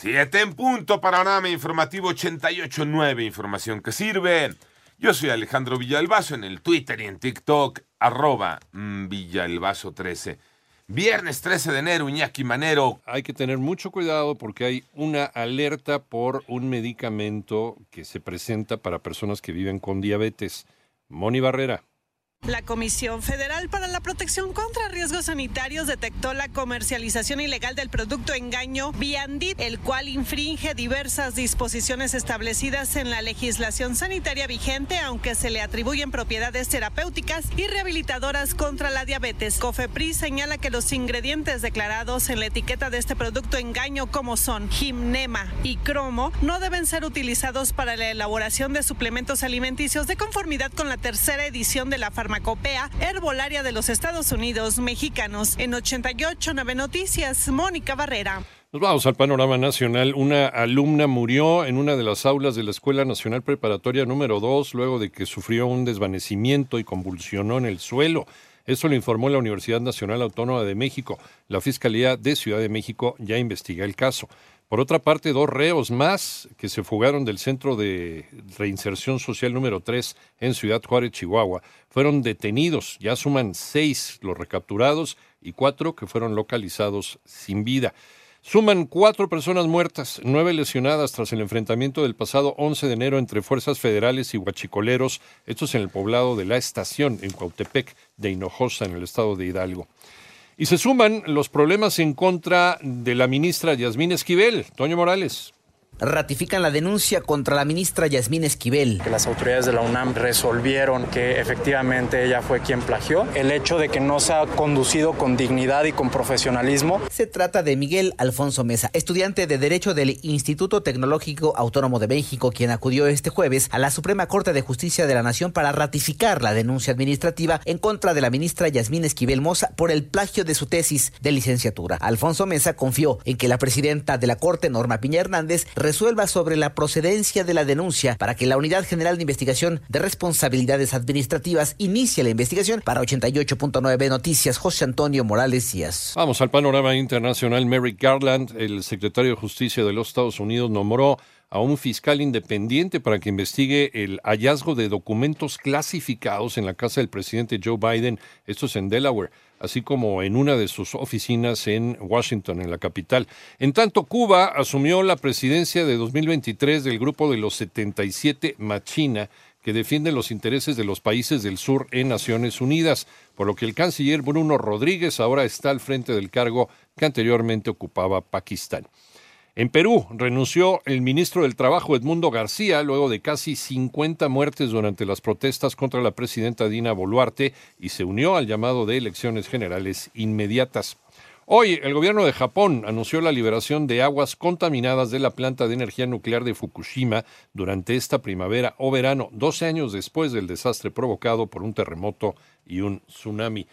Siete en punto, panorama informativo 88.9, información que sirve. Yo soy Alejandro Villalbazo en el Twitter y en TikTok, arroba mm, Villalbazo13. Viernes 13 de enero, Iñaki Manero. Hay que tener mucho cuidado porque hay una alerta por un medicamento que se presenta para personas que viven con diabetes. Moni Barrera. La Comisión Federal para la Protección contra Riesgos Sanitarios detectó la comercialización ilegal del producto engaño Viandit, el cual infringe diversas disposiciones establecidas en la legislación sanitaria vigente, aunque se le atribuyen propiedades terapéuticas y rehabilitadoras contra la diabetes. COFEPRIS señala que los ingredientes declarados en la etiqueta de este producto engaño, como son gimnema y cromo, no deben ser utilizados para la elaboración de suplementos alimenticios de conformidad con la tercera edición de la farmacia Farmacopea Herbolaria de los Estados Unidos Mexicanos. En 88.9 Noticias, Mónica Barrera. Nos vamos al panorama nacional. Una alumna murió en una de las aulas de la Escuela Nacional Preparatoria número 2 luego de que sufrió un desvanecimiento y convulsionó en el suelo. Eso lo informó la Universidad Nacional Autónoma de México. La Fiscalía de Ciudad de México ya investiga el caso. Por otra parte, dos reos más que se fugaron del Centro de Reinserción Social número 3 en Ciudad Juárez, Chihuahua, fueron detenidos. Ya suman seis los recapturados y cuatro que fueron localizados sin vida. Suman cuatro personas muertas, nueve lesionadas tras el enfrentamiento del pasado 11 de enero entre fuerzas federales y huachicoleros, estos en el poblado de La Estación, en Cuautepec de Hinojosa, en el estado de Hidalgo. Y se suman los problemas en contra de la ministra Yasmín Esquivel. Toño Morales ratifican la denuncia contra la ministra Yasmín Esquivel. Que las autoridades de la UNAM resolvieron que efectivamente ella fue quien plagió. El hecho de que no se ha conducido con dignidad y con profesionalismo. Se trata de Miguel Alfonso Mesa, estudiante de Derecho del Instituto Tecnológico Autónomo de México, quien acudió este jueves a la Suprema Corte de Justicia de la Nación para ratificar la denuncia administrativa en contra de la ministra Yasmín Esquivel Moza por el plagio de su tesis de licenciatura. Alfonso Mesa confió en que la presidenta de la Corte, Norma Piña Hernández, resuelva sobre la procedencia de la denuncia para que la Unidad General de Investigación de Responsabilidades Administrativas inicie la investigación. Para 88.9 Noticias, José Antonio Morales Díaz. Vamos al panorama internacional. Merrick Garland, el secretario de Justicia de los Estados Unidos, nombró a un fiscal independiente para que investigue el hallazgo de documentos clasificados en la casa del presidente Joe Biden, esto es en Delaware así como en una de sus oficinas en Washington, en la capital. En tanto, Cuba asumió la presidencia de 2023 del grupo de los 77 Machina, que defiende los intereses de los países del sur en Naciones Unidas, por lo que el canciller Bruno Rodríguez ahora está al frente del cargo que anteriormente ocupaba Pakistán. En Perú renunció el ministro del Trabajo Edmundo García luego de casi 50 muertes durante las protestas contra la presidenta Dina Boluarte y se unió al llamado de elecciones generales inmediatas. Hoy el gobierno de Japón anunció la liberación de aguas contaminadas de la planta de energía nuclear de Fukushima durante esta primavera o verano, 12 años después del desastre provocado por un terremoto y un tsunami.